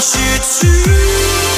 失去。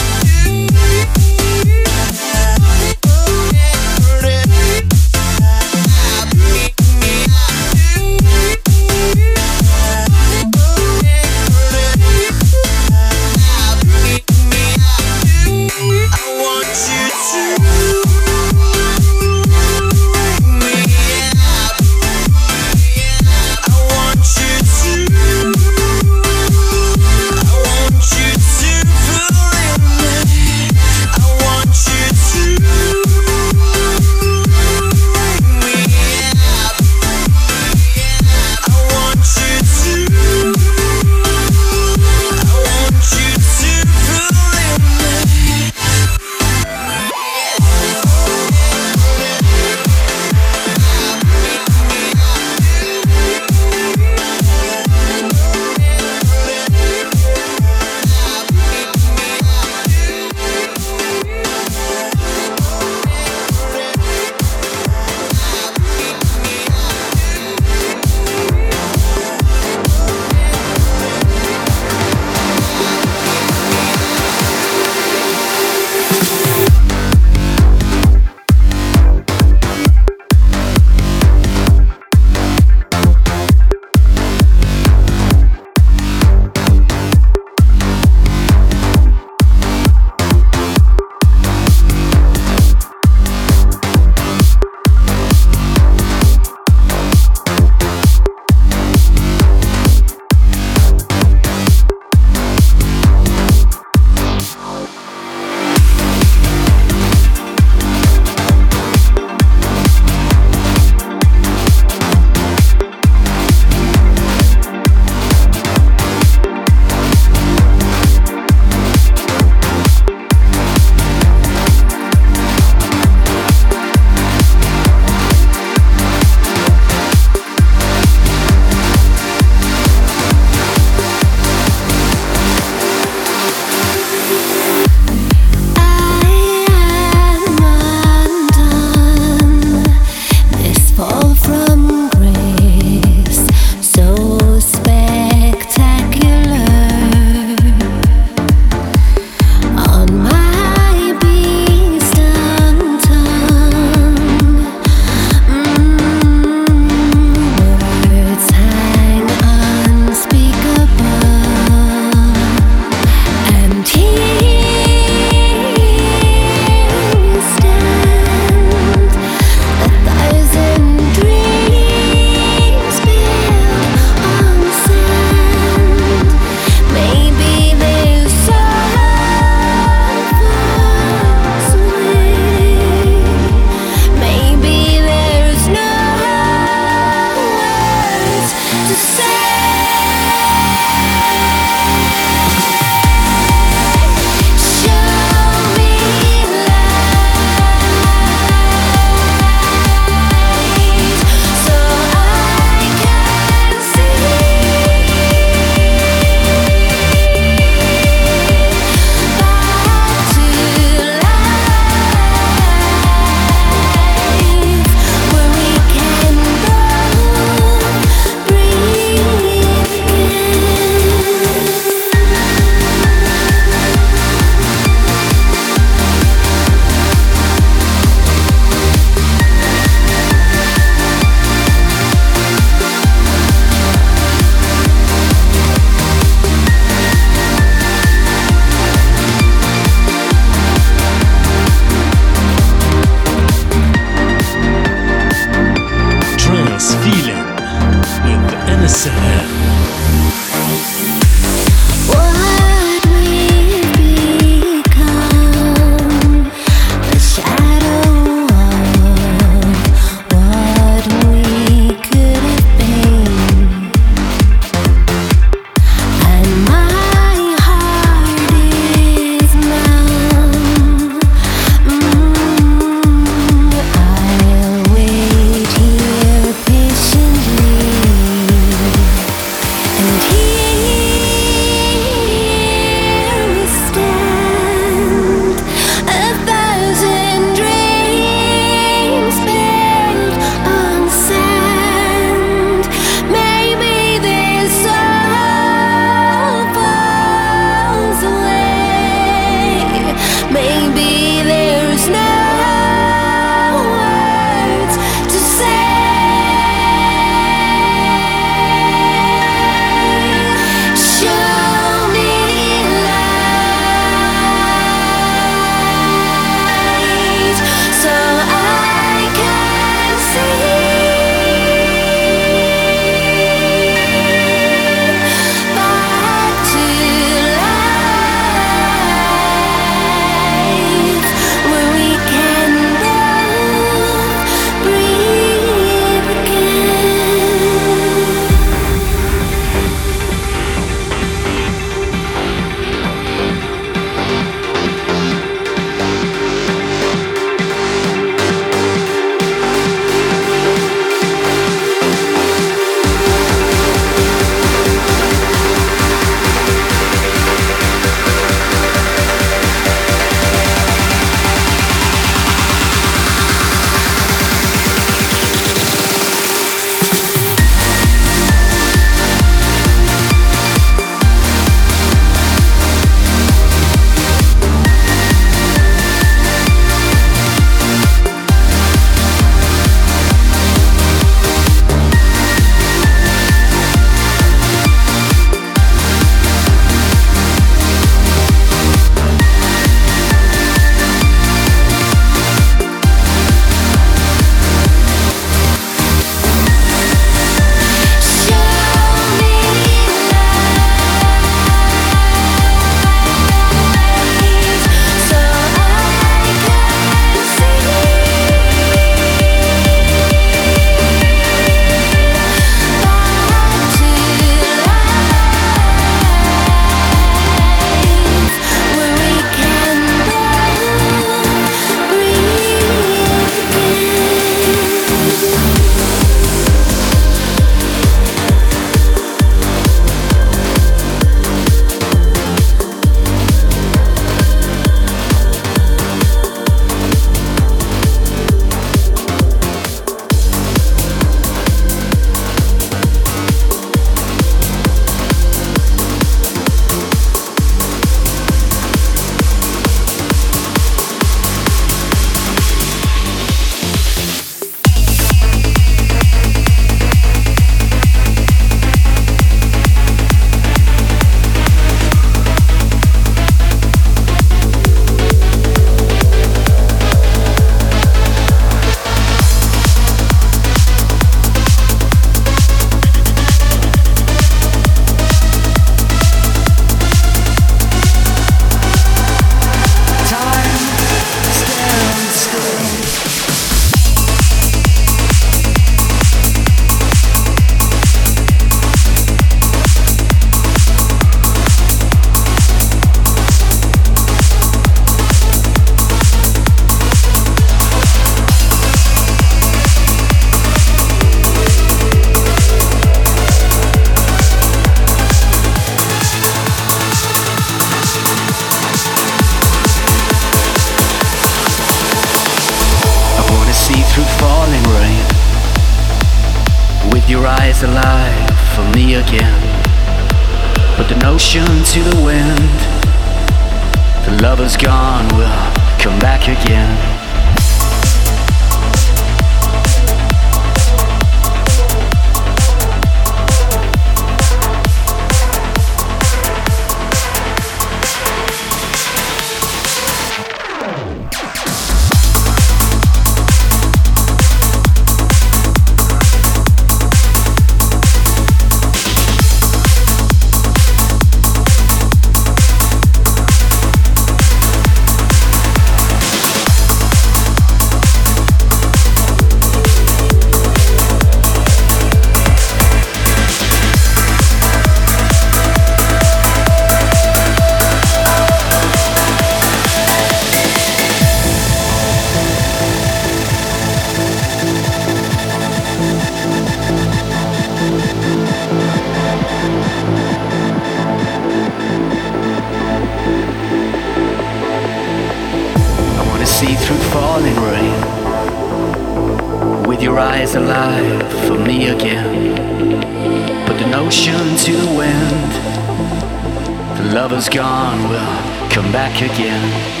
Love is gone, we'll come back again.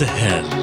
Anas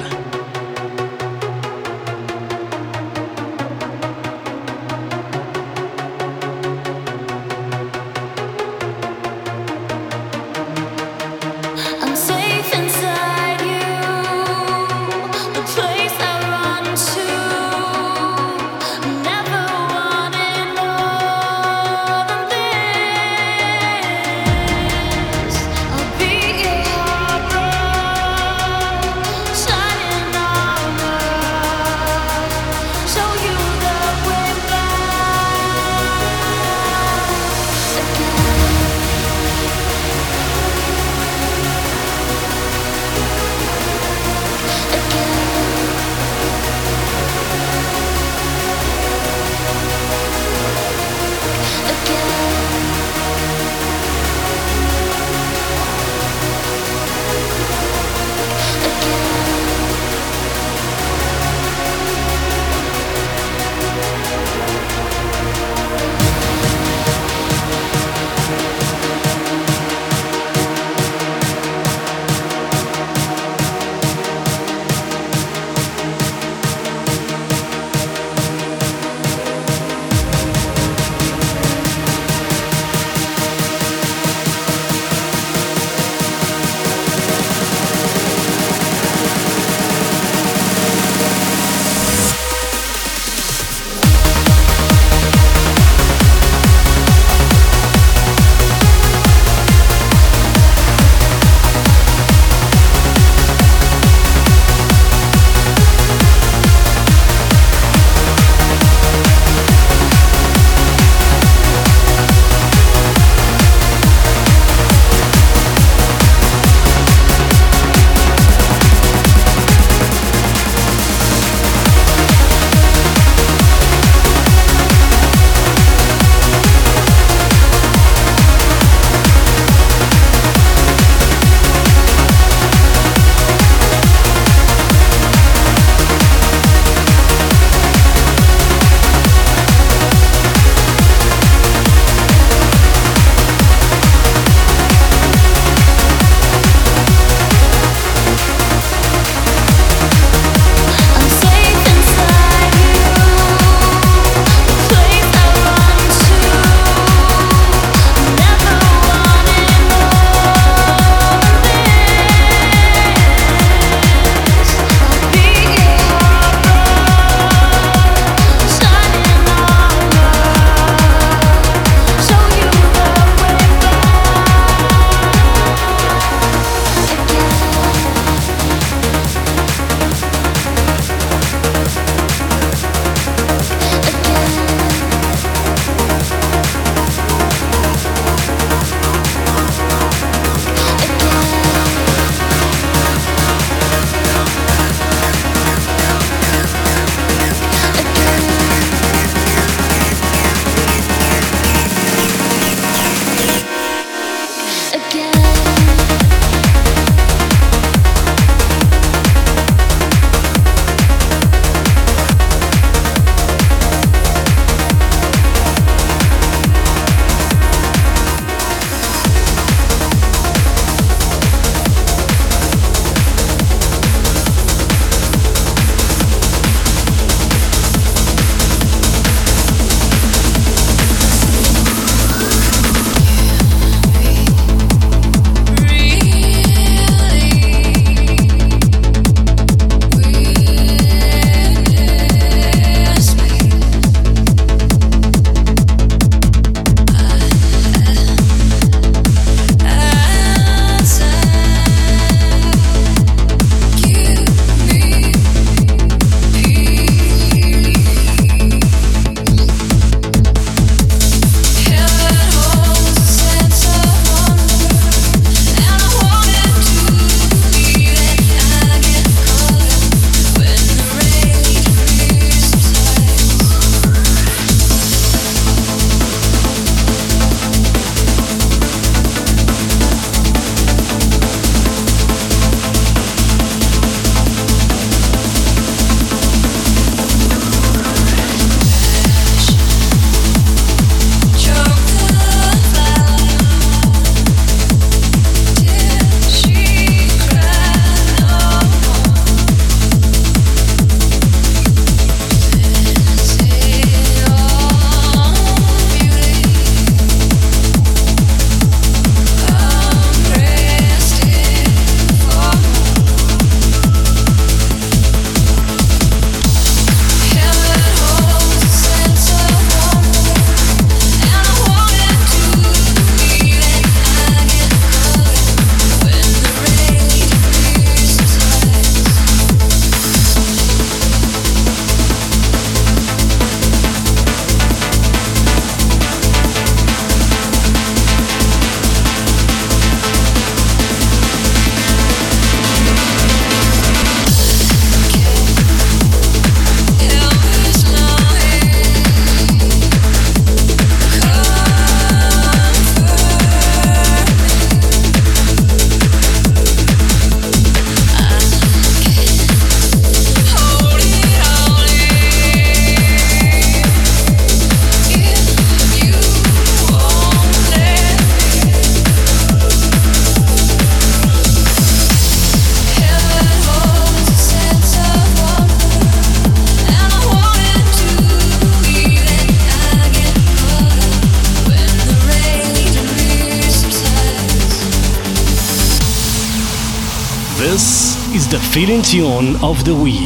tune of the week.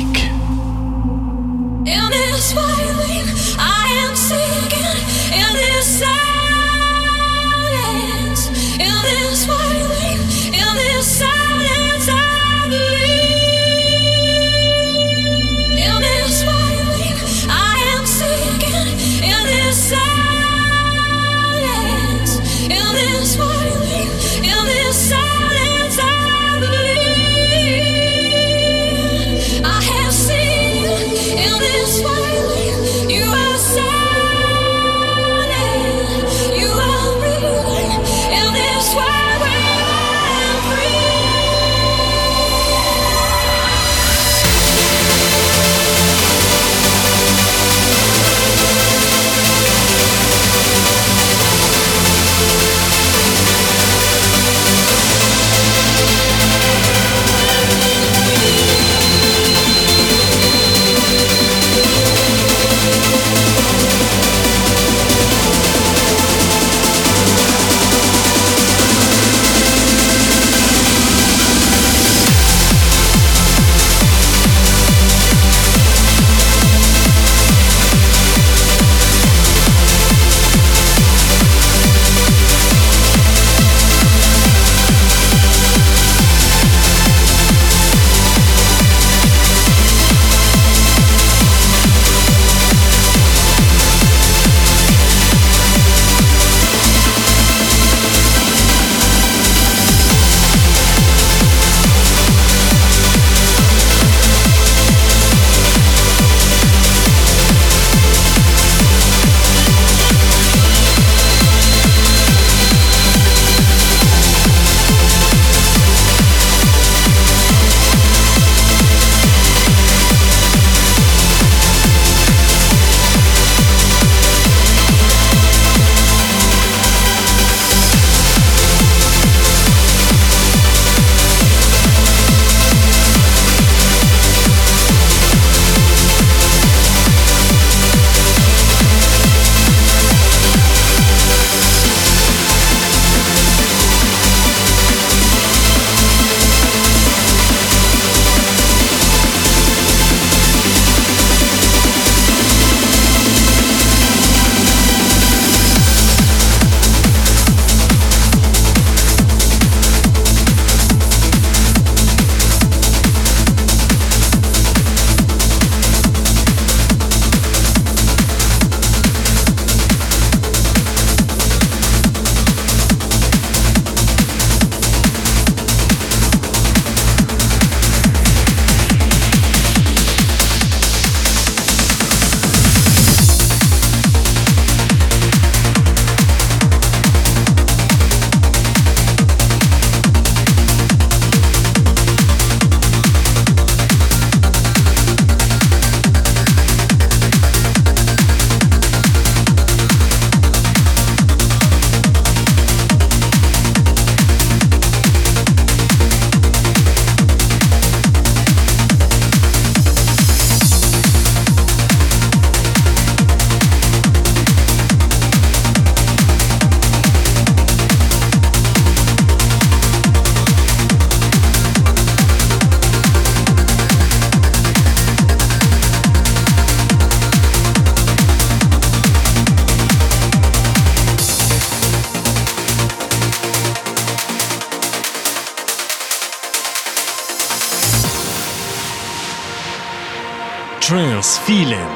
Feeling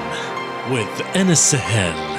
with Anas Sahel.